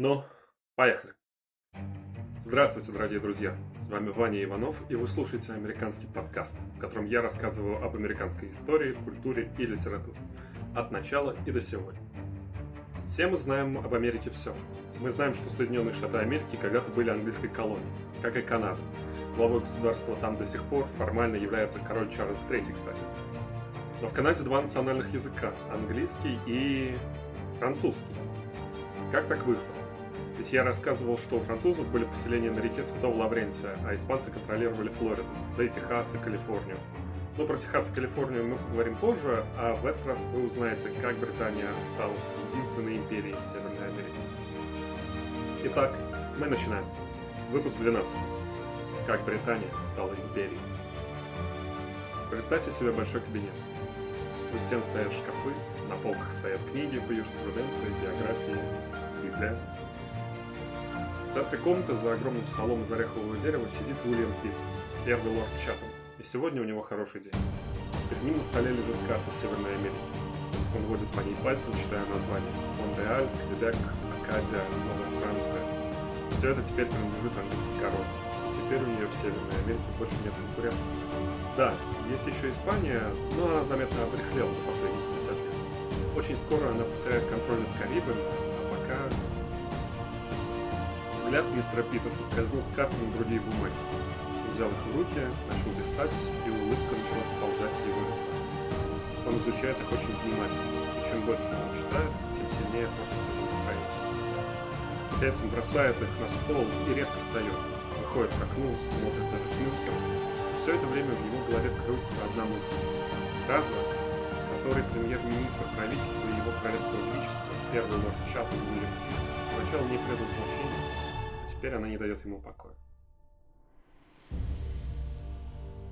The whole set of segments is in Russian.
Ну, поехали. Здравствуйте, дорогие друзья! С вами Ваня Иванов, и вы слушаете американский подкаст, в котором я рассказываю об американской истории, культуре и литературе. От начала и до сегодня. Все мы знаем об Америке все. Мы знаем, что Соединенные Штаты Америки когда-то были английской колонией, как и Канада. Главой государства там до сих пор формально является король Чарльз III, кстати. Но в Канаде два национальных языка – английский и французский. Как так вышло? Ведь я рассказывал, что у французов были поселения на реке Святого Лаврентия, а испанцы контролировали Флориду, да и Техас и Калифорнию. Но про Техас и Калифорнию мы поговорим позже, а в этот раз вы узнаете, как Британия осталась единственной империей в Северной Америке. Итак, мы начинаем. Выпуск 12. Как Британия стала империей. Представьте себе большой кабинет. У стен стоят шкафы, на полках стоят книги по юриспруденции, географии, Библия, в центре комнаты за огромным столом из орехового дерева сидит Уильям Питт, первый лорд Чатам, и сегодня у него хороший день. Перед ним на столе лежит карта Северной Америки. Он водит по ней пальцем, читая названия. Монреаль, Квебек, Акадия, Новая Франция. Все это теперь принадлежит английской короне. И теперь у нее в Северной Америке больше нет конкурентов. Да, есть еще Испания, но она заметно обрехлела за последние 50 лет. Очень скоро она потеряет контроль над Карибами, Взгляд мистера Пита соскользнул с карты на другие бумаги. Взял их в руки, начал листать, и улыбка начала сползать с его лица. Он изучает их очень внимательно, и чем больше он читает, тем сильнее портится его настроение. Наконец он бросает их на стол и резко встает, выходит к окну, смотрит на Вестминстер. Все это время в его голове крутится одна мысль. Фраза, который премьер-министр правительства и его королевского величества, первый лорд Чаттон Уильям сначала не придал значения, теперь она не дает ему покоя.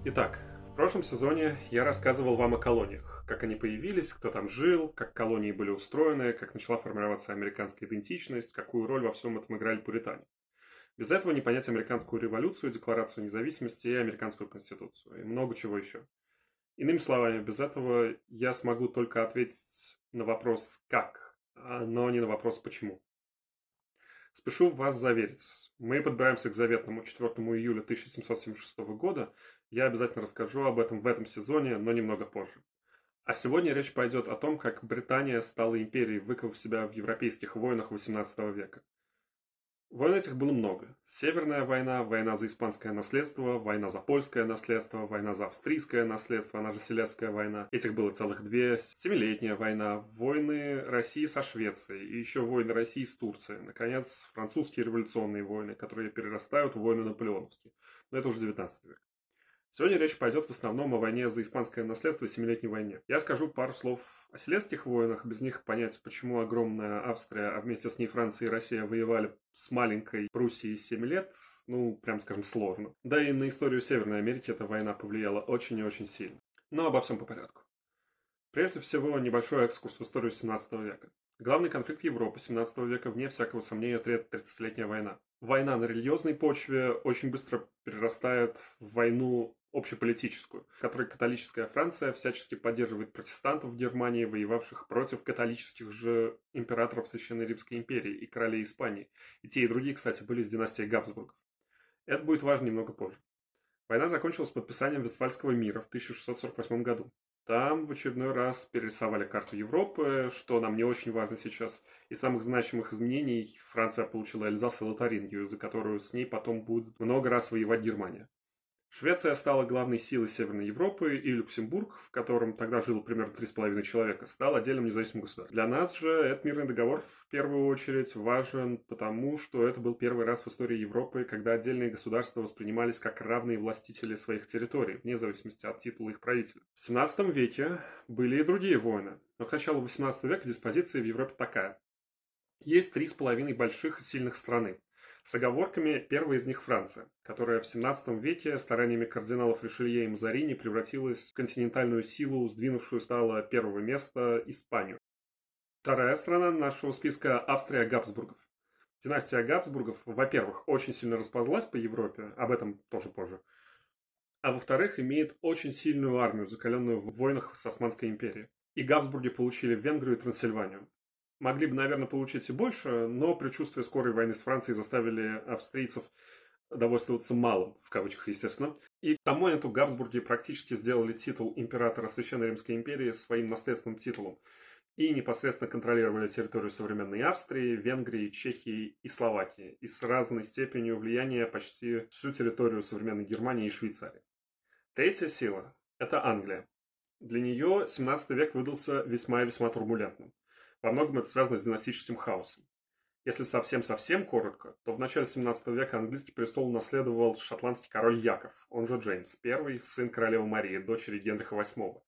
Итак, в прошлом сезоне я рассказывал вам о колониях, как они появились, кто там жил, как колонии были устроены, как начала формироваться американская идентичность, какую роль во всем этом играли пуритане. Без этого не понять американскую революцию, декларацию независимости и американскую конституцию, и много чего еще. Иными словами, без этого я смогу только ответить на вопрос «как», а, но не на вопрос «почему». Спешу вас заверить. Мы подбираемся к заветному 4 июля 1776 года. Я обязательно расскажу об этом в этом сезоне, но немного позже. А сегодня речь пойдет о том, как Британия стала империей, выковав себя в европейских войнах XVIII века. Войн этих было много. Северная война, война за испанское наследство, война за польское наследство, война за австрийское наследство, она же Селесская война. Этих было целых две. Семилетняя война, войны России со Швецией и еще войны России с Турцией. Наконец, французские революционные войны, которые перерастают в войны наполеоновские. Но это уже 19 век. Сегодня речь пойдет в основном о войне за испанское наследство и Семилетней войне. Я скажу пару слов о Селесских войнах, без них понять, почему огромная Австрия, а вместе с ней Франция и Россия воевали с маленькой Пруссией 7 лет, ну, прям скажем, сложно. Да и на историю Северной Америки эта война повлияла очень и очень сильно. Но обо всем по порядку. Прежде всего, небольшой экскурс в историю 17 века. Главный конфликт Европы 17 века, вне всякого сомнения, 30-летняя война. Война на религиозной почве очень быстро перерастает в войну общеполитическую, в которой католическая Франция всячески поддерживает протестантов в Германии, воевавших против католических же императоров Священной Римской империи и королей Испании. И те, и другие, кстати, были из династии Габсбургов. Это будет важно немного позже. Война закончилась подписанием Вестфальского мира в 1648 году. Там в очередной раз перерисовали карту Европы, что нам не очень важно сейчас. Из самых значимых изменений Франция получила Эльзас и Лотарингию, за которую с ней потом будет много раз воевать Германия. Швеция стала главной силой Северной Европы, и Люксембург, в котором тогда жило примерно 3,5 человека, стал отдельным независимым государством. Для нас же этот мирный договор в первую очередь важен потому, что это был первый раз в истории Европы, когда отдельные государства воспринимались как равные властители своих территорий, вне зависимости от титула их правителя. В 17 веке были и другие войны, но к началу 18 века диспозиция в Европе такая. Есть три с половиной больших и сильных страны с оговорками первая из них Франция, которая в 17 веке стараниями кардиналов Ришелье и Мазарини превратилась в континентальную силу, сдвинувшую стало первого места Испанию. Вторая страна нашего списка – Австрия Габсбургов. Династия Габсбургов, во-первых, очень сильно расползлась по Европе, об этом тоже позже, а во-вторых, имеет очень сильную армию, закаленную в войнах с Османской империей. И Габсбурги получили Венгрию и Трансильванию. Могли бы, наверное, получить и больше, но предчувствие скорой войны с Францией заставили австрийцев довольствоваться малым, в кавычках, естественно. И к тому моменту Габсбурги практически сделали титул императора Священной Римской империи своим наследственным титулом и непосредственно контролировали территорию современной Австрии, Венгрии, Чехии и Словакии, и с разной степенью влияния почти всю территорию современной Германии и Швейцарии. Третья сила – это Англия. Для нее 17 век выдался весьма и весьма турбулентным. Во многом это связано с династическим хаосом. Если совсем-совсем коротко, то в начале 17 века английский престол наследовал шотландский король Яков, он же Джеймс I, сын королевы Марии, дочери Генриха VIII.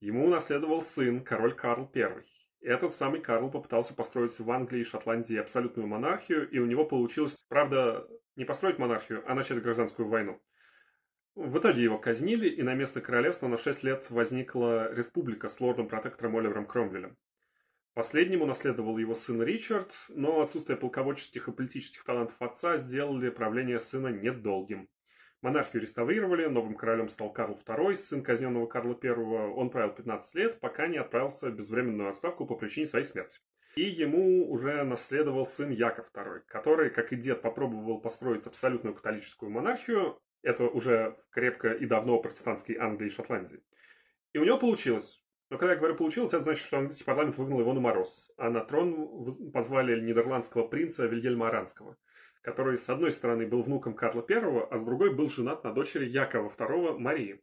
Ему унаследовал сын, король Карл I. Этот самый Карл попытался построить в Англии и Шотландии абсолютную монархию, и у него получилось, правда, не построить монархию, а начать гражданскую войну. В итоге его казнили, и на место королевства на 6 лет возникла республика с лордом-протектором Оливером Кромвелем. Последнему наследовал его сын Ричард, но отсутствие полководческих и политических талантов отца сделали правление сына недолгим. Монархию реставрировали, новым королем стал Карл II, сын казненного Карла I. Он правил 15 лет, пока не отправился в безвременную отставку по причине своей смерти. И ему уже наследовал сын Яков II, который, как и дед, попробовал построить абсолютную католическую монархию, это уже в крепко и давно протестантской Англии и Шотландии. И у него получилось. Но когда я говорю получилось, это значит, что английский парламент выгнал его на мороз, а на трон позвали нидерландского принца Вильгельма Аранского, который, с одной стороны, был внуком Карла I, а с другой был женат на дочери Якова II Марии.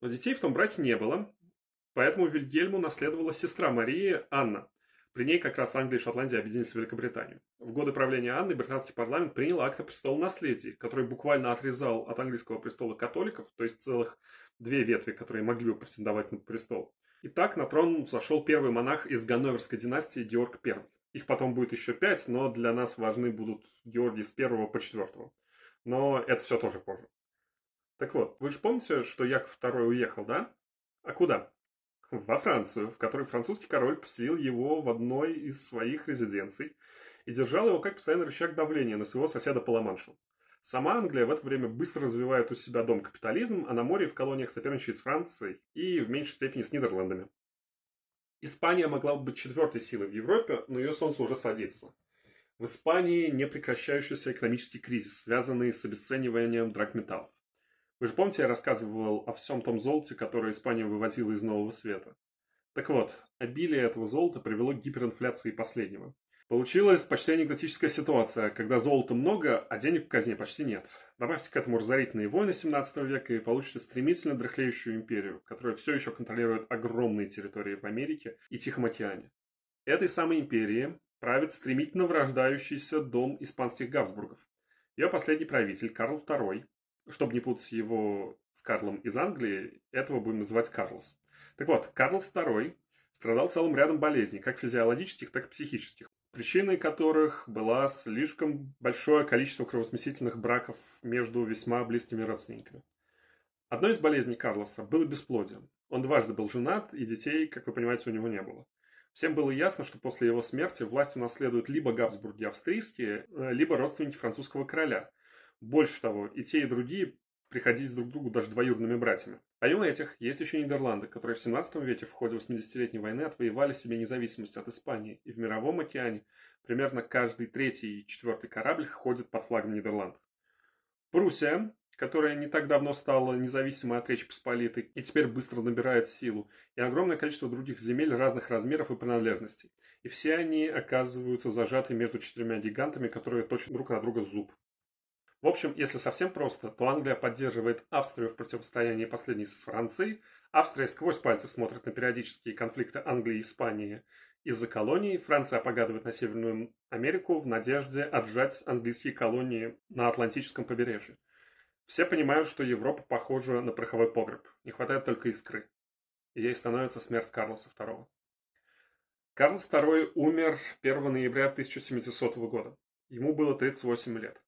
Но детей в том браке не было, поэтому Вильгельму наследовала сестра Марии Анна. При ней как раз Англия и Шотландия объединились в Великобританию. В годы правления Анны британский парламент принял акт о престолонаследии, который буквально отрезал от английского престола католиков, то есть целых две ветви, которые могли бы претендовать на престол. И так на трон взошел первый монах из Ганноверской династии Георг I. Их потом будет еще пять, но для нас важны будут Георгий с первого по четвертого. Но это все тоже позже. Так вот, вы же помните, что Яков II уехал, да? А куда? Во Францию, в которой французский король поселил его в одной из своих резиденций и держал его как постоянный рычаг давления на своего соседа по Ла-Маншу. Сама Англия в это время быстро развивает у себя дом капитализм, а на море в колониях соперничает с Францией и в меньшей степени с Нидерландами. Испания могла бы быть четвертой силой в Европе, но ее солнце уже садится. В Испании непрекращающийся экономический кризис, связанный с обесцениванием драгметаллов. Вы же помните, я рассказывал о всем том золоте, которое Испания вывозила из Нового Света? Так вот, обилие этого золота привело к гиперинфляции последнего. Получилась почти анекдотическая ситуация, когда золота много, а денег в казне почти нет. Добавьте к этому разорительные войны 17 века и получите стремительно дряхлеющую империю, которая все еще контролирует огромные территории в Америке и Тихом океане. Этой самой империи правит стремительно врождающийся дом испанских Габсбургов. Ее последний правитель Карл II, чтобы не путать его с Карлом из Англии, этого будем называть Карлос. Так вот, Карлос II страдал целым рядом болезней, как физиологических, так и психических причиной которых была слишком большое количество кровосмесительных браков между весьма близкими родственниками. Одной из болезней Карлоса было бесплодие. Он дважды был женат, и детей, как вы понимаете, у него не было. Всем было ясно, что после его смерти власть унаследуют либо Габсбурги австрийские, э, либо родственники французского короля. Больше того, и те, и другие приходились друг к другу даже двоюродными братьями. Помимо этих, есть еще Нидерланды, которые в 17 веке в ходе 80-летней войны отвоевали себе независимость от Испании, и в Мировом океане примерно каждый третий и четвертый корабль ходит под флагом Нидерландов. Пруссия, которая не так давно стала независимой от Речи Посполитой и теперь быстро набирает силу, и огромное количество других земель разных размеров и принадлежностей. И все они оказываются зажаты между четырьмя гигантами, которые точат друг на друга зуб. В общем, если совсем просто, то Англия поддерживает Австрию в противостоянии последней с Францией, Австрия сквозь пальцы смотрит на периодические конфликты Англии и Испании из-за колоний, Франция погадывает на Северную Америку в надежде отжать английские колонии на Атлантическом побережье. Все понимают, что Европа похожа на пороховой погреб, не хватает только искры. И ей становится смерть Карлоса II. Карлос II умер 1 ноября 1700 года. Ему было 38 лет.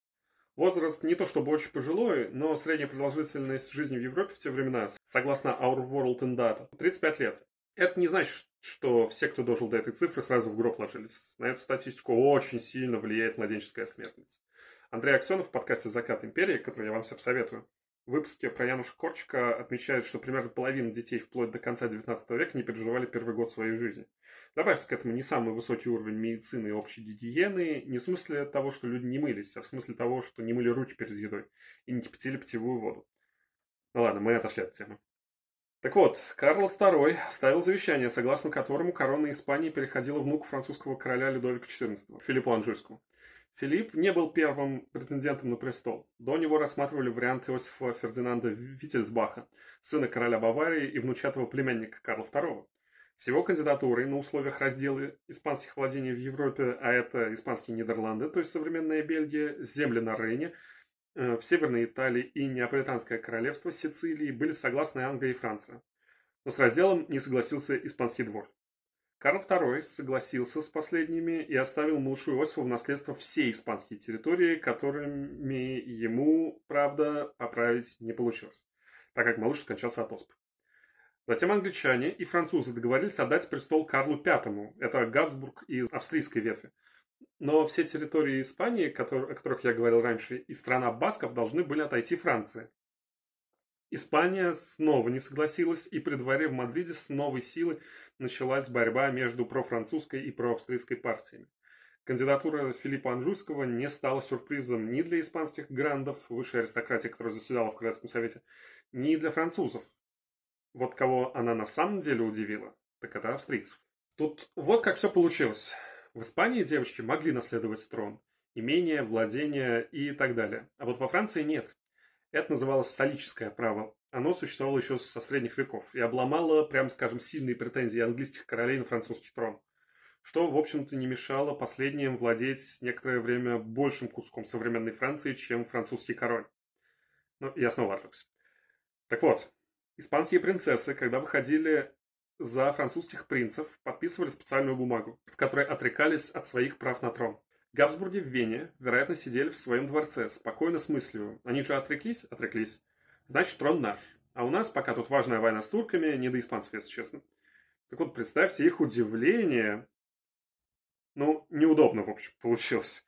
Возраст не то чтобы очень пожилой, но средняя продолжительность жизни в Европе в те времена, согласно Our World in Data, 35 лет. Это не значит, что все, кто дожил до этой цифры, сразу в гроб ложились. На эту статистику очень сильно влияет младенческая смертность. Андрей Аксенов в подкасте «Закат империи», который я вам всем советую, выпуске про Януша Корчика отмечают, что примерно половина детей вплоть до конца XIX века не переживали первый год своей жизни. Добавьте к этому не самый высокий уровень медицины и общей гигиены, не в смысле того, что люди не мылись, а в смысле того, что не мыли руки перед едой и не кипятили питьевую воду. Ну ладно, мы отошли от темы. Так вот, Карл II ставил завещание, согласно которому корона Испании переходила внуку французского короля Людовика XIV, Филиппу Анжуйскому. Филипп не был первым претендентом на престол. До него рассматривали вариант Иосифа Фердинанда Виттельсбаха, сына короля Баварии и внучатого племянника Карла II. С его кандидатурой на условиях раздела испанских владений в Европе, а это испанские Нидерланды, то есть современная Бельгия, земли на Рейне, э, в Северной Италии и Неаполитанское королевство Сицилии были согласны Англия и Франция. Но с разделом не согласился испанский двор. Карл II согласился с последними и оставил малышу Иосифу в наследство все испанские территории, которыми ему, правда, поправить не получилось, так как малыш скончался от оспы. Затем англичане и французы договорились отдать престол Карлу V, это Габсбург из австрийской ветви. Но все территории Испании, о которых я говорил раньше, и страна басков должны были отойти Франции. Испания снова не согласилась, и при дворе в Мадриде с новой силы началась борьба между профранцузской и проавстрийской партиями. Кандидатура Филиппа Анжуйского не стала сюрпризом ни для испанских грандов, высшей аристократии, которая заседала в Королевском совете, ни для французов. Вот кого она на самом деле удивила, так это австрийцев. Тут вот как все получилось. В Испании девочки могли наследовать трон, имение, владение и так далее. А вот во Франции нет. Это называлось солическое право. Оно существовало еще со средних веков и обломало, прямо скажем, сильные претензии английских королей на французский трон. Что, в общем-то, не мешало последним владеть некоторое время большим куском современной Франции, чем французский король. Ну, я снова отвлекся. Так вот, испанские принцессы, когда выходили за французских принцев, подписывали специальную бумагу, в которой отрекались от своих прав на трон. Габсбурги в Вене, вероятно, сидели в своем дворце, спокойно с мыслью. Они же отреклись? Отреклись. Значит, трон наш. А у нас пока тут важная война с турками, не до испанцев, если честно. Так вот, представьте их удивление. Ну, неудобно, в общем, получилось.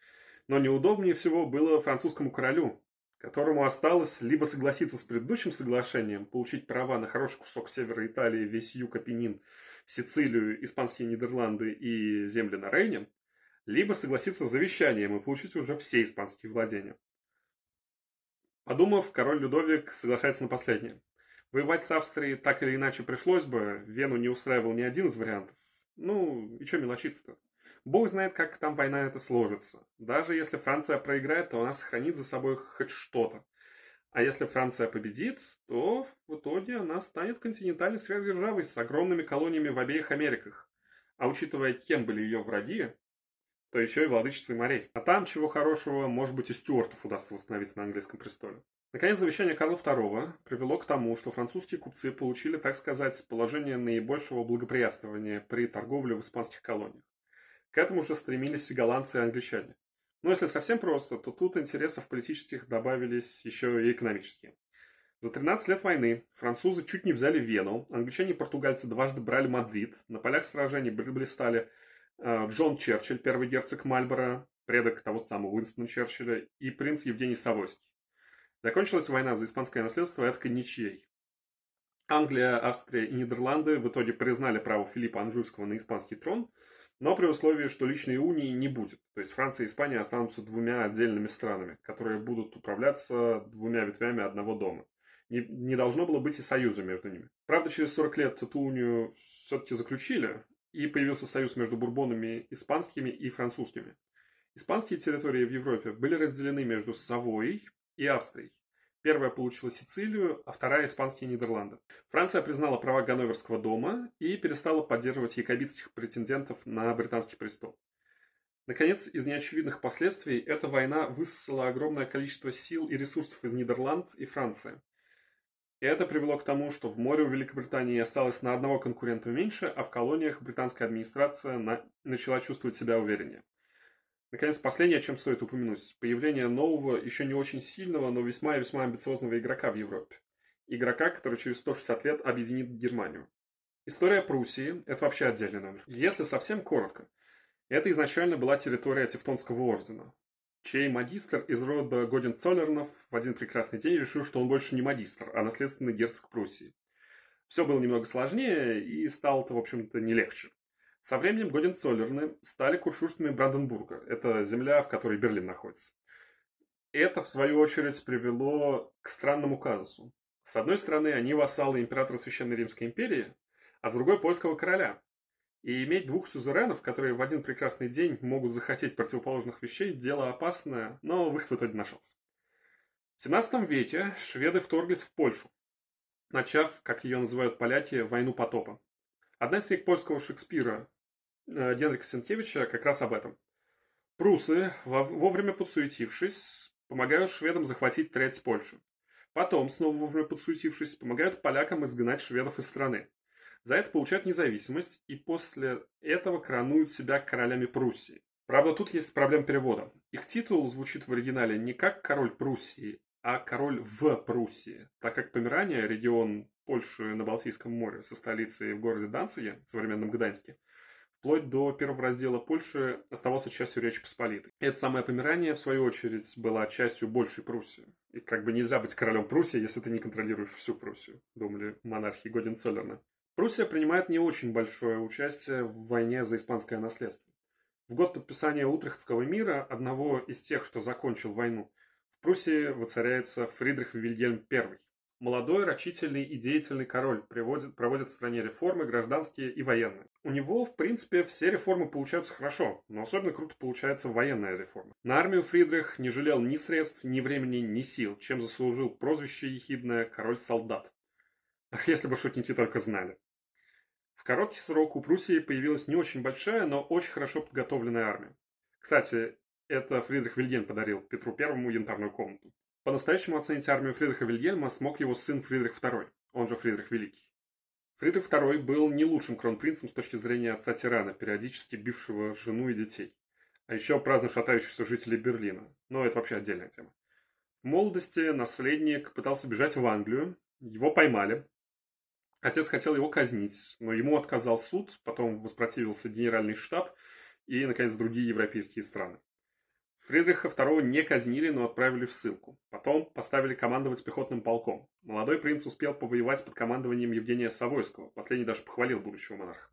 Но неудобнее всего было французскому королю, которому осталось либо согласиться с предыдущим соглашением, получить права на хороший кусок севера Италии, весь юг Апеннин, Сицилию, испанские Нидерланды и земли на Рейне, либо согласиться с завещанием и получить уже все испанские владения. Подумав, король Людовик соглашается на последнее. Воевать с Австрией так или иначе пришлось бы, Вену не устраивал ни один из вариантов. Ну, и что мелочиться-то? Бог знает, как там война это сложится. Даже если Франция проиграет, то она сохранит за собой хоть что-то. А если Франция победит, то в итоге она станет континентальной сверхдержавой с огромными колониями в обеих Америках. А учитывая, кем были ее враги, то еще и владычицей морей. А там, чего хорошего, может быть, и стюартов удастся восстановить на английском престоле. Наконец, завещание Карла II привело к тому, что французские купцы получили, так сказать, положение наибольшего благоприятствования при торговле в испанских колониях. К этому же стремились и голландцы, и англичане. Но если совсем просто, то тут интересов политических добавились еще и экономические. За 13 лет войны французы чуть не взяли Вену, англичане и португальцы дважды брали Мадрид, на полях сражений блистали Джон Черчилль, первый герцог Мальборо, предок того самого Уинстона Черчилля, и принц Евгений Савойский. Закончилась война за испанское наследство эдакой ничьей. Англия, Австрия и Нидерланды в итоге признали право Филиппа Анжуйского на испанский трон, но при условии, что личной унии не будет. То есть Франция и Испания останутся двумя отдельными странами, которые будут управляться двумя ветвями одного дома. Не, не должно было быть и союза между ними. Правда, через 40 лет эту унию все-таки заключили, и появился союз между бурбонами испанскими и французскими. Испанские территории в Европе были разделены между Савойей и Австрией. Первая получила Сицилию, а вторая – испанские Нидерланды. Франция признала права Ганноверского дома и перестала поддерживать якобитских претендентов на британский престол. Наконец, из неочевидных последствий эта война высосала огромное количество сил и ресурсов из Нидерланд и Франции. И это привело к тому, что в море у Великобритании осталось на одного конкурента меньше, а в колониях британская администрация на... начала чувствовать себя увереннее. Наконец, последнее, о чем стоит упомянуть. Появление нового, еще не очень сильного, но весьма и весьма амбициозного игрока в Европе. Игрока, который через 160 лет объединит Германию. История Пруссии – это вообще отдельный номер. Если совсем коротко, это изначально была территория Тевтонского ордена. Чей магистр из рода Годен-Цоллернов в один прекрасный день решил, что он больше не магистр, а наследственный герцог Пруссии. Все было немного сложнее, и стало это, в общем-то, не легче. Со временем Годен-Цоллерны стали курфюрстами Бранденбурга. Это земля, в которой Берлин находится. Это, в свою очередь, привело к странному казусу. С одной стороны, они вассалы императора Священной Римской империи, а с другой – польского короля. И иметь двух сюзеренов, которые в один прекрасный день могут захотеть противоположных вещей, дело опасное, но выход в итоге нашелся. В 17 веке шведы вторглись в Польшу, начав, как ее называют поляки, войну потопа. Одна из книг польского Шекспира э, Генрика Сенкевича как раз об этом. Прусы, вовремя подсуетившись, помогают шведам захватить треть Польши. Потом, снова вовремя подсуетившись, помогают полякам изгнать шведов из страны. За это получают независимость и после этого коронуют себя королями Пруссии. Правда, тут есть проблема перевода. Их титул звучит в оригинале не как король Пруссии, а король в Пруссии, так как Померания, регион Польши на Балтийском море со столицей в городе Данциге, современном Гданьске, вплоть до первого раздела Польши оставался частью Речи Посполитой. Это самое Померание, в свою очередь, была частью большей Пруссии. И как бы нельзя быть королем Пруссии, если ты не контролируешь всю Пруссию, думали монархи Годенцоллерна. Пруссия принимает не очень большое участие в войне за испанское наследство. В год подписания Утрехтского мира, одного из тех, что закончил войну, в Пруссии воцаряется Фридрих Вильгельм I. Молодой, рачительный и деятельный король приводит, проводит в стране реформы гражданские и военные. У него, в принципе, все реформы получаются хорошо, но особенно круто получается военная реформа. На армию Фридрих не жалел ни средств, ни времени, ни сил, чем заслужил прозвище ехидное «король-солдат». Ах, если бы шутники только знали. В короткий срок у Пруссии появилась не очень большая, но очень хорошо подготовленная армия. Кстати, это Фридрих Вильгельм подарил Петру Первому янтарную комнату. По-настоящему оценить армию Фридриха Вильгельма смог его сын Фридрих II, он же Фридрих Великий. Фридрих II был не лучшим кронпринцем с точки зрения отца-тирана, периодически бившего жену и детей. А еще праздно шатающихся жителей Берлина. Но это вообще отдельная тема. В молодости наследник пытался бежать в Англию, его поймали, Отец хотел его казнить, но ему отказал суд, потом воспротивился генеральный штаб и, наконец, другие европейские страны. Фридриха II не казнили, но отправили в ссылку. Потом поставили командовать пехотным полком. Молодой принц успел повоевать под командованием Евгения Савойского. Последний даже похвалил будущего монарха.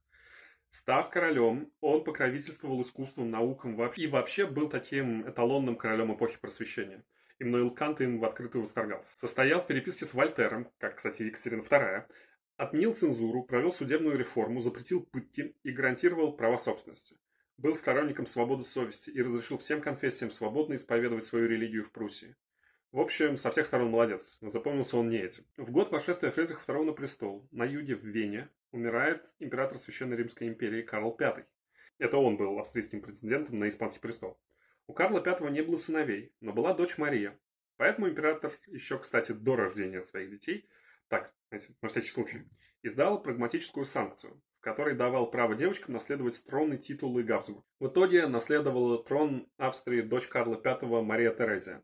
Став королем, он покровительствовал искусством, наукам и вообще был таким эталонным королем эпохи просвещения. Иммануил Кант им в открытую восторгался. Состоял в переписке с Вольтером, как, кстати, Екатерина II, Отменил цензуру, провел судебную реформу, запретил пытки и гарантировал права собственности. Был сторонником свободы совести и разрешил всем конфессиям свободно исповедовать свою религию в Пруссии. В общем, со всех сторон молодец, но запомнился он не этим. В год вошествия Фридриха II на престол, на юге в Вене, умирает император Священной Римской империи Карл V. Это он был австрийским претендентом на испанский престол. У Карла V не было сыновей, но была дочь Мария. Поэтому император еще, кстати, до рождения своих детей – так, на всякий случай, издал прагматическую санкцию, в которой давал право девочкам наследовать трон и титулы Габсбург. В итоге наследовала трон Австрии дочь Карла V Мария Терезия.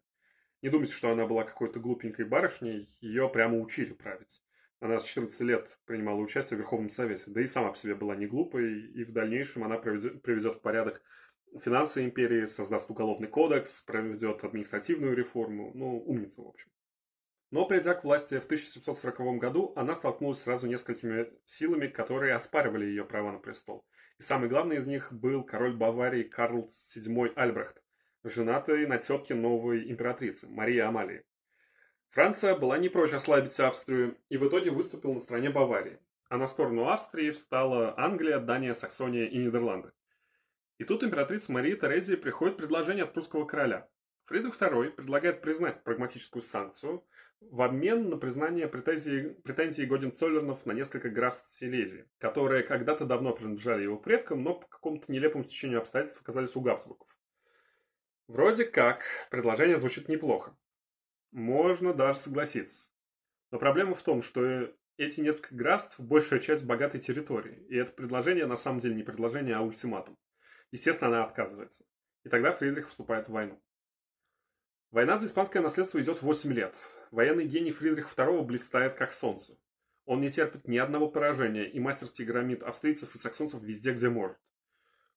Не думайте, что она была какой-то глупенькой барышней, ее прямо учили править. Она с 14 лет принимала участие в Верховном Совете, да и сама по себе была не глупой, и в дальнейшем она приведет в порядок финансы империи, создаст уголовный кодекс, проведет административную реформу, ну, умница, в общем. Но придя к власти в 1740 году, она столкнулась сразу несколькими силами, которые оспаривали ее права на престол. И самый главный из них был король Баварии Карл VII Альбрехт, женатый на тетке новой императрицы Марии Амалии. Франция была не прочь ослабить Австрию и в итоге выступила на стороне Баварии. А на сторону Австрии встала Англия, Дания, Саксония и Нидерланды. И тут императрица Мария Терезия приходит предложение от прусского короля. Фридрих II предлагает признать прагматическую санкцию – в обмен на признание претензий, претензий Годен-Цоллернов на несколько графств Силезии, которые когда-то давно принадлежали его предкам, но по какому-то нелепому стечению обстоятельств оказались у Габсбургов. Вроде как, предложение звучит неплохо. Можно даже согласиться. Но проблема в том, что эти несколько графств – большая часть богатой территории, и это предложение на самом деле не предложение, а ультиматум. Естественно, она отказывается. И тогда Фридрих вступает в войну. Война за испанское наследство идет 8 лет. Военный гений Фридриха II блистает как солнце. Он не терпит ни одного поражения и мастерски громит австрийцев и саксонцев везде, где может.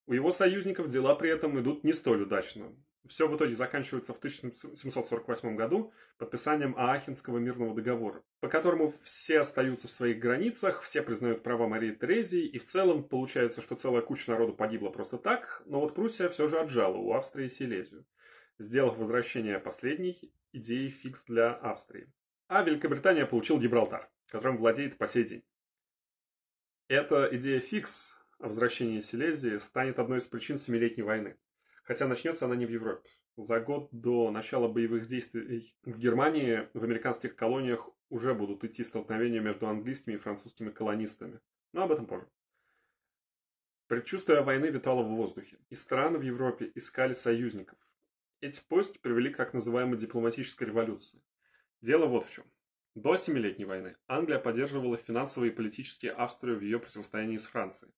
У его союзников дела при этом идут не столь удачно. Все в итоге заканчивается в 1748 году подписанием Аахенского мирного договора, по которому все остаются в своих границах, все признают права Марии Терезии, и в целом получается, что целая куча народу погибла просто так, но вот Пруссия все же отжала у Австрии Силезию, сделав возвращение последней идеей фикс для Австрии. А Великобритания получил Гибралтар, которым владеет по сей день. Эта идея фикс о возвращении Силезии станет одной из причин Семилетней войны. Хотя начнется она не в Европе. За год до начала боевых действий в Германии в американских колониях уже будут идти столкновения между английскими и французскими колонистами. Но об этом позже. Предчувствие войны витало в воздухе, и страны в Европе искали союзников. Эти поиски привели к так называемой дипломатической революции. Дело вот в чем. До Семилетней войны Англия поддерживала финансово и политически Австрию в ее противостоянии с Францией.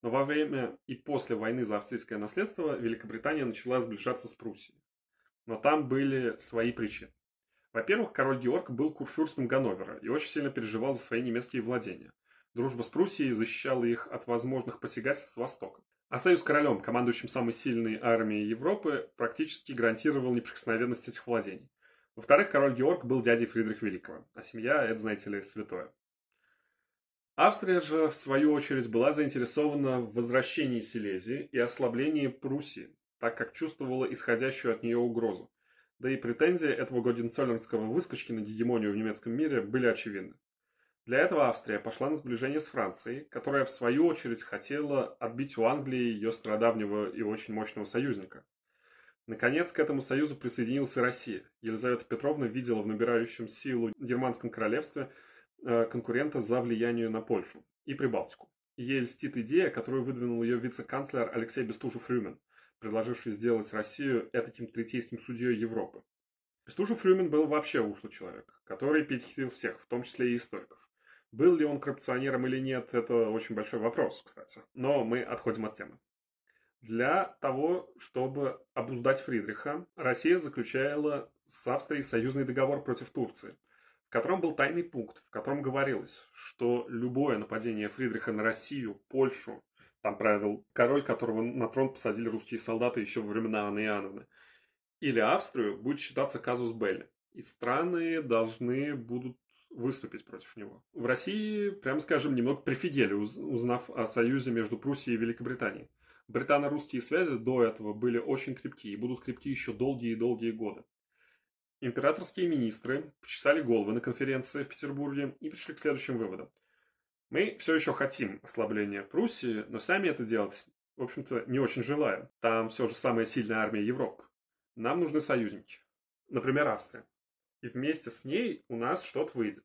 Но во время и после войны за австрийское наследство Великобритания начала сближаться с Пруссией. Но там были свои причины. Во-первых, король Георг был курфюрстом Ганновера и очень сильно переживал за свои немецкие владения. Дружба с Пруссией защищала их от возможных посягательств с Востока. А союз королем, командующим самой сильной армией Европы, практически гарантировал неприкосновенность этих владений. Во-вторых, король Георг был дядей Фридриха Великого, а семья – это, знаете ли, святое. Австрия же, в свою очередь, была заинтересована в возвращении Силезии и ослаблении Пруссии, так как чувствовала исходящую от нее угрозу. Да и претензии этого Годенцоллернского выскочки на гегемонию в немецком мире были очевидны. Для этого Австрия пошла на сближение с Францией, которая в свою очередь хотела отбить у Англии ее страдавнего и очень мощного союзника. Наконец, к этому союзу присоединилась и Россия. Елизавета Петровна видела в набирающем силу Германском королевстве э, конкурента за влияние на Польшу и Прибалтику. Ей льстит идея, которую выдвинул ее вице-канцлер Алексей Бестужев-Рюмин, предложивший сделать Россию этим третейским судьей Европы. Бестужев-Рюмин был вообще ушлый человек, который перехитрил всех, в том числе и историков. Был ли он коррупционером или нет, это очень большой вопрос, кстати. Но мы отходим от темы. Для того, чтобы обуздать Фридриха, Россия заключала с Австрией союзный договор против Турции, в котором был тайный пункт, в котором говорилось, что любое нападение Фридриха на Россию, Польшу, там правил король, которого на трон посадили русские солдаты еще во времена Анны Иоанновны, или Австрию, будет считаться казус Белли. И страны должны будут выступить против него. В России, прямо скажем, немного прифигели, узнав о союзе между Пруссией и Великобританией. Британо-русские связи до этого были очень крепкие и будут крепки еще долгие и долгие годы. Императорские министры почесали головы на конференции в Петербурге и пришли к следующим выводам. Мы все еще хотим ослабления Пруссии, но сами это делать, в общем-то, не очень желаем. Там все же самая сильная армия Европы. Нам нужны союзники. Например, Австрия. И вместе с ней у нас что-то выйдет.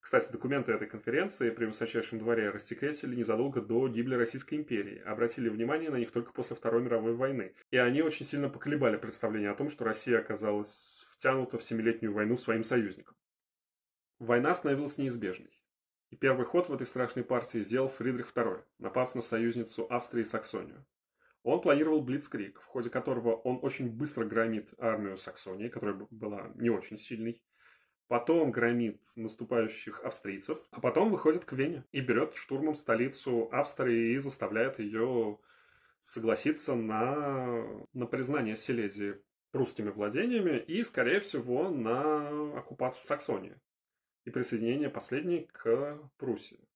Кстати, документы этой конференции при высочайшем дворе рассекретили незадолго до гибели Российской империи, обратили внимание на них только после Второй мировой войны. И они очень сильно поколебали представление о том, что Россия оказалась втянута в Семилетнюю войну своим союзником. Война становилась неизбежной. И первый ход в этой страшной партии сделал Фридрих II, напав на союзницу Австрии и Саксонию. Он планировал Блицкрик, в ходе которого он очень быстро громит армию Саксонии, которая была не очень сильной, потом громит наступающих австрийцев, а потом выходит к Вене и берет штурмом столицу Австрии и заставляет ее согласиться на, на признание Силезии прусскими владениями и, скорее всего, на оккупацию Саксонии и присоединение последней к Пруссии.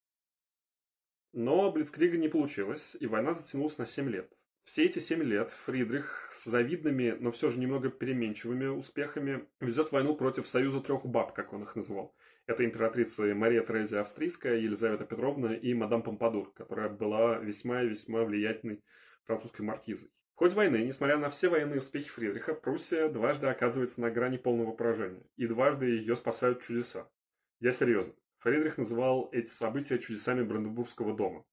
Но Блицкрига не получилось, и война затянулась на 7 лет. Все эти семь лет Фридрих с завидными, но все же немного переменчивыми успехами ведет войну против Союза трех баб, как он их называл. Это императрица Мария Терезия Австрийская, Елизавета Петровна и мадам Помпадур, которая была весьма и весьма влиятельной французской маркизой. В ходе войны, несмотря на все военные успехи Фридриха, Пруссия дважды оказывается на грани полного поражения, и дважды ее спасают чудеса. Я серьезно. Фридрих называл эти события чудесами Бранденбургского дома.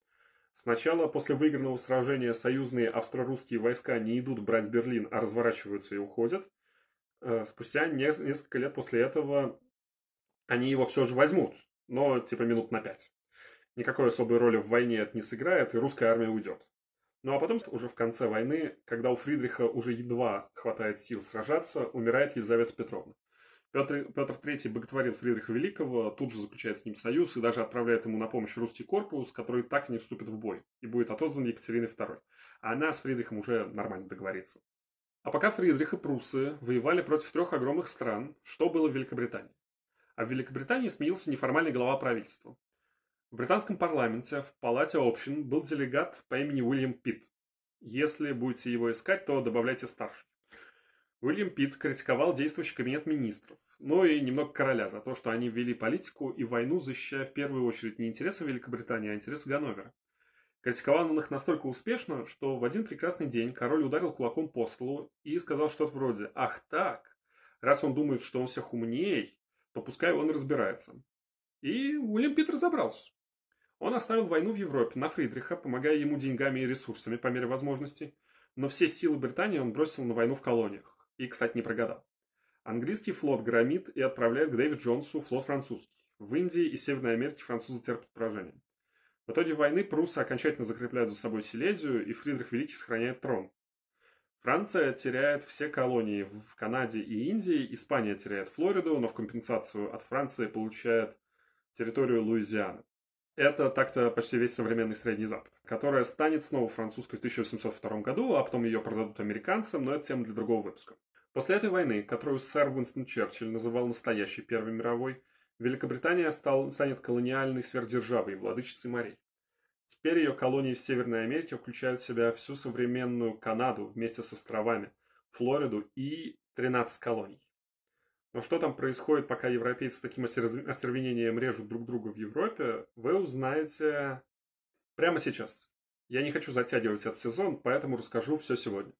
Сначала после выигранного сражения союзные австро-русские войска не идут брать Берлин, а разворачиваются и уходят. Э, спустя несколько лет после этого они его все же возьмут, но типа минут на пять. Никакой особой роли в войне это не сыграет, и русская армия уйдет. Ну а потом, уже в конце войны, когда у Фридриха уже едва хватает сил сражаться, умирает Елизавета Петровна. Петр, Петр III боготворит Фридриха Великого, тут же заключает с ним союз и даже отправляет ему на помощь русский корпус, который так и не вступит в бой и будет отозван Екатериной II. А она с Фридрихом уже нормально договорится. А пока Фридрих и Пруссы воевали против трех огромных стран, что было в Великобритании? А в Великобритании сменился неформальный глава правительства. В британском парламенте, в палате общин, был делегат по имени Уильям Питт. Если будете его искать, то добавляйте старший. Уильям Питт критиковал действующий кабинет министров, но и немного короля за то, что они ввели политику и войну, защищая в первую очередь не интересы Великобритании, а интересы Ганновера. Критиковал он их настолько успешно, что в один прекрасный день король ударил кулаком по столу и сказал что-то вроде «Ах так! Раз он думает, что он всех умнее, то пускай он разбирается». И Уильям Питт разобрался. Он оставил войну в Европе на Фридриха, помогая ему деньгами и ресурсами по мере возможностей, но все силы Британии он бросил на войну в колониях. И, кстати, не прогадал. Английский флот громит и отправляет к Дэвид Джонсу флот французский. В Индии и Северной Америке французы терпят поражение. В итоге войны пруссы окончательно закрепляют за собой Силезию, и Фридрих Великий сохраняет трон. Франция теряет все колонии в Канаде и Индии, Испания теряет Флориду, но в компенсацию от Франции получает территорию Луизианы. Это так-то почти весь современный Средний Запад, которая станет снова французской в 1802 году, а потом ее продадут американцам, но это тема для другого выпуска. После этой войны, которую сэр Уинстон Черчилль называл настоящей Первой мировой, Великобритания стал, станет колониальной сверхдержавой и владычицей морей. Теперь ее колонии в Северной Америке включают в себя всю современную Канаду вместе с островами, Флориду и 13 колоний. Но что там происходит, пока европейцы таким остервенением режут друг друга в Европе, вы узнаете прямо сейчас. Я не хочу затягивать этот сезон, поэтому расскажу все сегодня.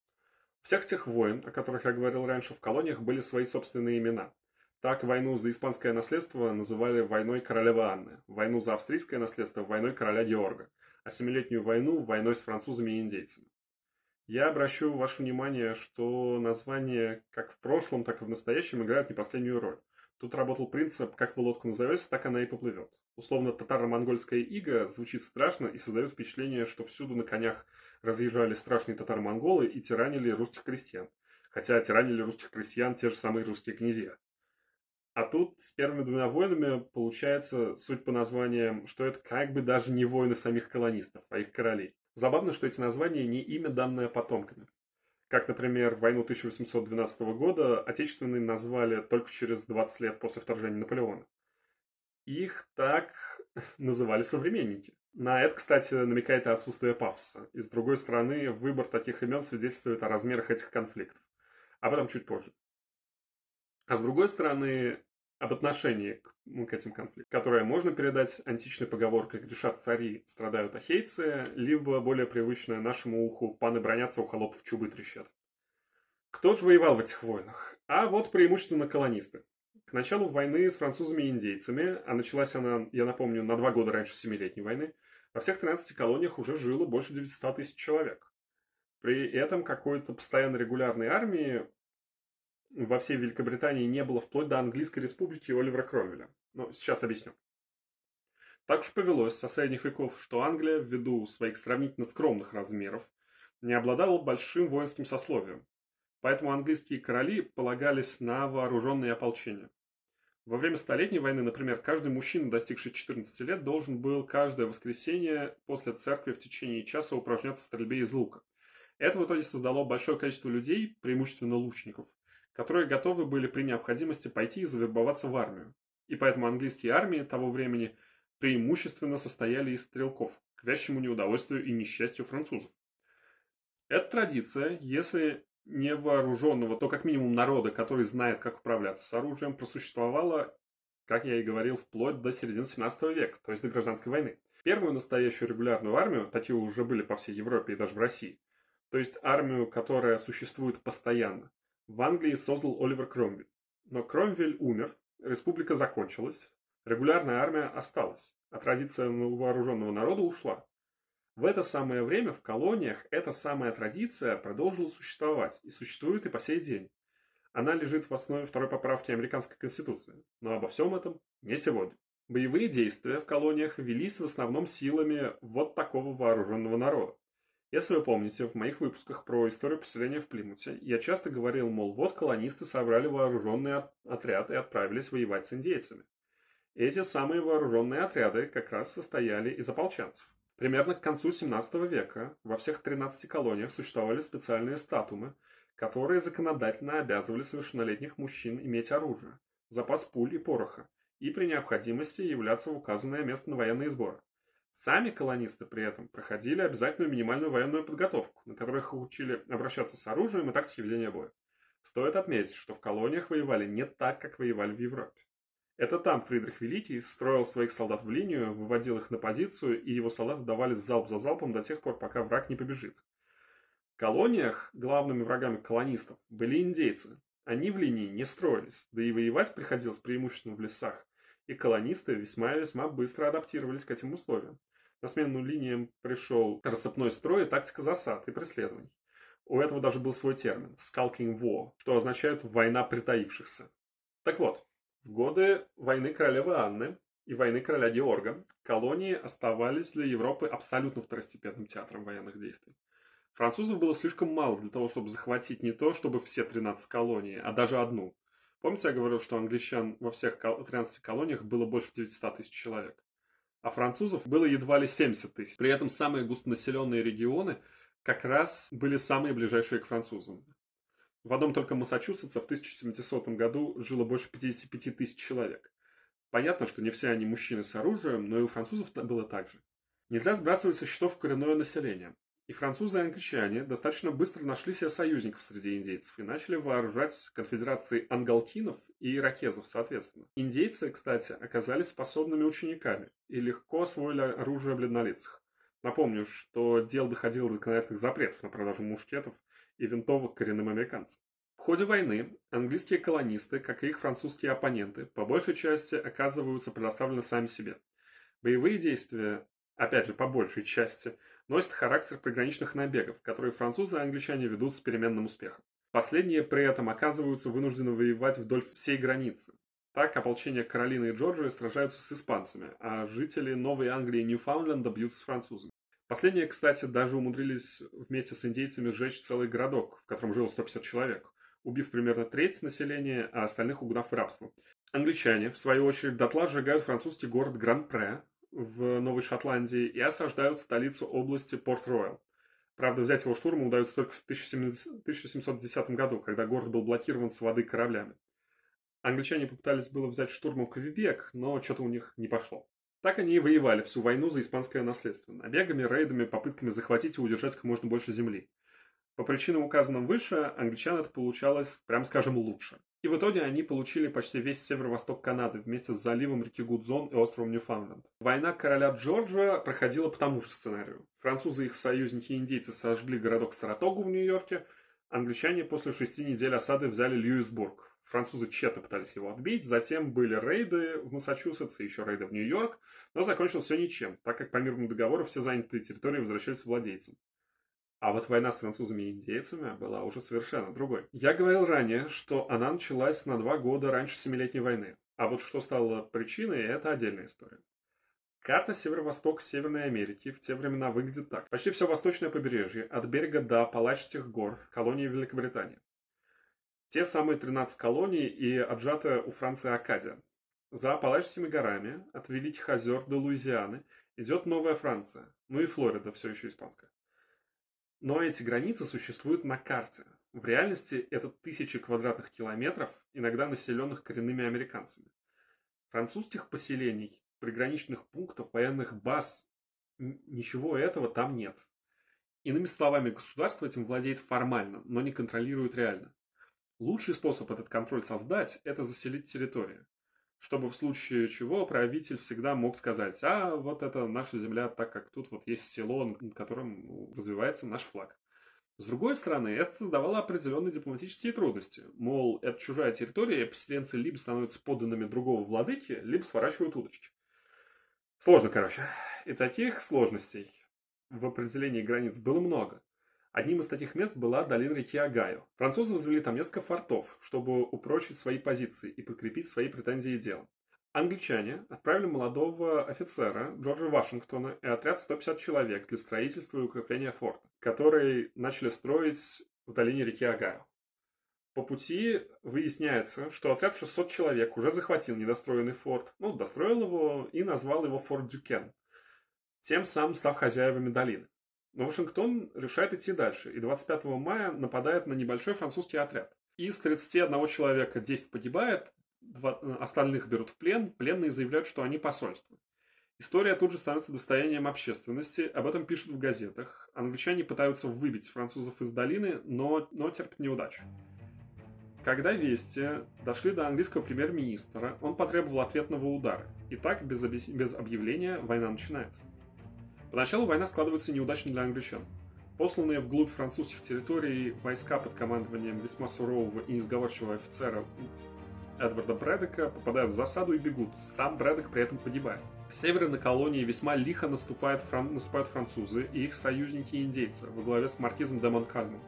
У всех тех войн, о которых я говорил раньше, в колониях были свои собственные имена. Так войну за испанское наследство называли войной королевы Анны, войну за австрийское наследство – войной короля Георга, а семилетнюю войну – войной с французами и индейцами. Я обращу ваше внимание, что названия как в прошлом, так и в настоящем играют не последнюю роль. Тут работал принцип «как вы лодку назовете, так она и поплывет». Условно, татаро-монгольская ига звучит страшно и создает впечатление, что всюду на конях разъезжали страшные татаро-монголы и тиранили русских крестьян. Хотя тиранили русских крестьян те же самые русские князья. А тут с первыми двумя войнами получается, суть по названиям, что это как бы даже не войны самих колонистов, а их королей. Забавно, что эти названия не имя, данное потомками. Как, например, войну 1812 года отечественные назвали только через 20 лет после вторжения Наполеона. Их так называли современники. На это, кстати, намекает и отсутствие пафоса. И с другой стороны, выбор таких имен свидетельствует о размерах этих конфликтов. Об этом чуть позже. А с другой стороны, об отношении к, ну, к этим конфликтам, которое можно передать античной поговоркой «грешат цари, страдают ахейцы», либо более привычное нашему уху «паны бронятся, у холопов чубы трещат». Кто же воевал в этих войнах? А вот преимущественно колонисты. К началу войны с французами и индейцами, а началась она, я напомню, на два года раньше Семилетней войны, во всех 13 колониях уже жило больше 900 тысяч человек. При этом какой-то постоянно регулярной армии во всей Великобритании не было вплоть до Английской республики Оливера Кромвеля. Но сейчас объясню. Так уж повелось со средних веков, что Англия, ввиду своих сравнительно скромных размеров, не обладала большим воинским сословием. Поэтому английские короли полагались на вооруженные ополчения. Во время Столетней войны, например, каждый мужчина, достигший 14 лет, должен был каждое воскресенье после церкви в течение часа упражняться в стрельбе из лука. Это в итоге создало большое количество людей, преимущественно лучников, которые готовы были при необходимости пойти и завербоваться в армию. И поэтому английские армии того времени преимущественно состояли из стрелков, к вящему неудовольствию и несчастью французов. Эта традиция, если не вооруженного, то как минимум народа, который знает, как управляться с оружием, просуществовала, как я и говорил, вплоть до середины 17 века, то есть до гражданской войны. Первую настоящую регулярную армию, такие уже были по всей Европе и даже в России, то есть армию, которая существует постоянно, в Англии создал Оливер Кромвель. Но Кромвель умер, республика закончилась, регулярная армия осталась, а традиция вооруженного народа ушла. В это самое время в колониях эта самая традиция продолжила существовать и существует и по сей день. Она лежит в основе второй поправки американской конституции. Но обо всем этом не сегодня. Боевые действия в колониях велись в основном силами вот такого вооруженного народа. Если вы помните, в моих выпусках про историю поселения в Плимуте я часто говорил, мол, вот колонисты собрали вооруженный отряд и отправились воевать с индейцами. Эти самые вооруженные отряды как раз состояли из ополченцев. Примерно к концу 17 века во всех 13 колониях существовали специальные статумы, которые законодательно обязывали совершеннолетних мужчин иметь оружие, запас пуль и пороха, и при необходимости являться в указанное место на военные сборы. Сами колонисты при этом проходили обязательную минимальную военную подготовку, на которой их учили обращаться с оружием и тактике ведения боя. Стоит отметить, что в колониях воевали не так, как воевали в Европе. Это там Фридрих Великий строил своих солдат в линию, выводил их на позицию, и его солдаты давали залп за залпом до тех пор, пока враг не побежит. В колониях главными врагами колонистов были индейцы. Они в линии не строились, да и воевать приходилось преимущественно в лесах, и колонисты весьма-весьма быстро адаптировались к этим условиям. На смену линиям пришел рассыпной строй и тактика засад и преследований. У этого даже был свой термин – «skulking war», что означает «война притаившихся». Так вот, в годы войны королевы Анны и войны короля Георга колонии оставались для Европы абсолютно второстепенным театром военных действий. Французов было слишком мало для того, чтобы захватить не то, чтобы все 13 колоний, а даже одну. Помните, я говорил, что англичан во всех 13 колониях было больше 900 тысяч человек? А французов было едва ли 70 тысяч. При этом самые густонаселенные регионы как раз были самые ближайшие к французам. В одном только Массачусетсе в 1700 году жило больше 55 тысяч человек. Понятно, что не все они мужчины с оружием, но и у французов было так же. Нельзя сбрасывать со счетов коренное население. И французы и англичане достаточно быстро нашли себе союзников среди индейцев и начали вооружать конфедерации ангалкинов и иракезов соответственно. Индейцы, кстати, оказались способными учениками и легко освоили оружие бледнолицых. Напомню, что дело доходило до законодательных запретов на продажу мушкетов и винтовок коренным американцам. В ходе войны английские колонисты, как и их французские оппоненты, по большей части оказываются предоставлены сами себе. Боевые действия, опять же, по большей части, носят характер приграничных набегов, которые французы и англичане ведут с переменным успехом. Последние при этом оказываются вынуждены воевать вдоль всей границы. Так, ополчение Каролины и Джорджии сражаются с испанцами, а жители Новой Англии и Ньюфаундленда бьются с французами. Последние, кстати, даже умудрились вместе с индейцами сжечь целый городок, в котором жило 150 человек, убив примерно треть населения, а остальных угнав в рабство. Англичане, в свою очередь, дотла сжигают французский город Гран-Пре в Новой Шотландии и осаждают столицу области Порт-Роyal. Правда, взять его штурмом удается только в 1710 году, когда город был блокирован с воды кораблями. Англичане попытались было взять штурмом Квебек, но что-то у них не пошло. Так они и воевали всю войну за испанское наследство, набегами, рейдами, попытками захватить и удержать как можно больше земли. По причинам, указанным выше, англичан это получалось, прям скажем, лучше. И в итоге они получили почти весь северо-восток Канады вместе с заливом реки Гудзон и островом Ньюфаундленд. Война короля Джорджа проходила по тому же сценарию. Французы и их союзники-индейцы сожгли городок Саратогу в Нью-Йорке, англичане после шести недель осады взяли Льюисбург, Французы тщетно пытались его отбить, затем были рейды в Массачусетс и еще рейды в Нью-Йорк, но закончилось все ничем, так как по мирному договору все занятые территории возвращались владельцам. А вот война с французами и индейцами была уже совершенно другой. Я говорил ранее, что она началась на два года раньше Семилетней войны. А вот что стало причиной, это отдельная история. Карта северо-востока Северной Америки в те времена выглядит так. Почти все восточное побережье, от берега до Палачских гор, колонии Великобритании. Те самые 13 колоний и отжатая у Франции Акадия. За Апалачскими горами, от Великих озер до Луизианы, идет Новая Франция, ну и Флорида, все еще испанская. Но эти границы существуют на карте. В реальности это тысячи квадратных километров, иногда населенных коренными американцами. Французских поселений, приграничных пунктов, военных баз, ничего этого там нет. Иными словами, государство этим владеет формально, но не контролирует реально. Лучший способ этот контроль создать – это заселить территорию. Чтобы в случае чего правитель всегда мог сказать, а вот это наша земля, так как тут вот есть село, над которым ну, развивается наш флаг. С другой стороны, это создавало определенные дипломатические трудности. Мол, это чужая территория, и поселенцы либо становятся подданными другого владыки, либо сворачивают удочки. Сложно, короче. И таких сложностей в определении границ было много. Одним из таких мест была долина реки Агаю. Французы возвели там несколько фортов, чтобы упрочить свои позиции и подкрепить свои претензии делом. Англичане отправили молодого офицера Джорджа Вашингтона и отряд 150 человек для строительства и укрепления форта, который начали строить в долине реки Агаю. По пути выясняется, что отряд 600 человек уже захватил недостроенный форт, ну, достроил его и назвал его Форт Дюкен, тем самым став хозяевами долины. Но Вашингтон решает идти дальше, и 25 мая нападает на небольшой французский отряд. Из 31 человека 10 погибает, остальных берут в плен, пленные заявляют, что они посольство. История тут же становится достоянием общественности, об этом пишут в газетах. Англичане пытаются выбить французов из долины, но, но терпят неудачу. Когда вести дошли до английского премьер-министра, он потребовал ответного удара. И так, без, без объявления, война начинается. Поначалу война складывается неудачно для англичан. Посланные вглубь французских территорий войска под командованием весьма сурового и несговорчивого офицера Эдварда Брэдека попадают в засаду и бегут. Сам Брэдек при этом погибает. С севера на колонии весьма лихо наступают, фран... наступают французы и их союзники-индейцы во главе с маркизом де Монкальмом.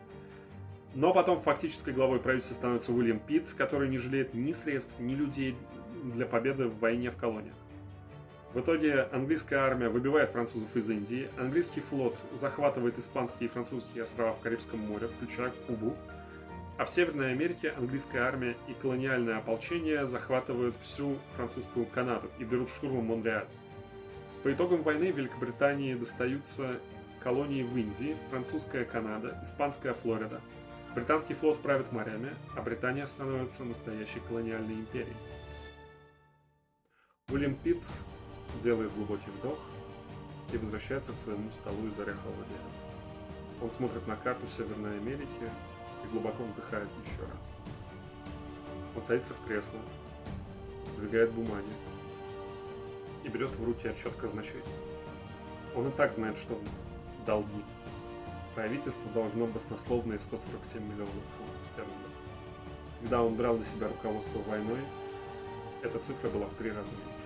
Но потом фактической главой правительства становится Уильям Питт, который не жалеет ни средств, ни людей для победы в войне в колониях. В итоге английская армия выбивает французов из Индии, английский флот захватывает испанские и французские острова в Карибском море, включая Кубу, а в Северной Америке английская армия и колониальное ополчение захватывают всю французскую Канаду и берут штурмом Монреаль. По итогам войны Великобритании достаются колонии в Индии, французская Канада, испанская Флорида. Британский флот правит морями, а Британия становится настоящей колониальной империей. Уильям Питт делает глубокий вдох и возвращается к своему столу из орехового дерева. Он смотрит на карту Северной Америки и глубоко вздыхает еще раз. Он садится в кресло, сдвигает бумаги и берет в руки отчет казначейства. Он и так знает, что долги. Правительство должно баснословные 147 миллионов фунтов стерлингов. Когда он брал на себя руководство войной, эта цифра была в три раза меньше.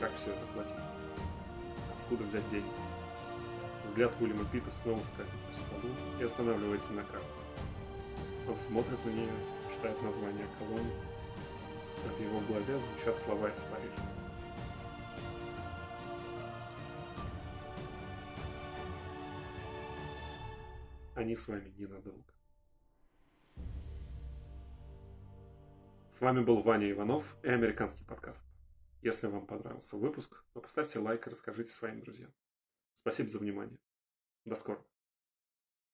Как все это платить? Откуда взять деньги? Взгляд Уильяма Пита снова скользит по столу и останавливается на карте. Он смотрит на нее, читает название колоний, а в его голове звучат слова из Парижа. Они с вами ненадолго. С вами был Ваня Иванов и американский подкаст. Если вам понравился выпуск, то поставьте лайк и расскажите своим друзьям. Спасибо за внимание. До скорого.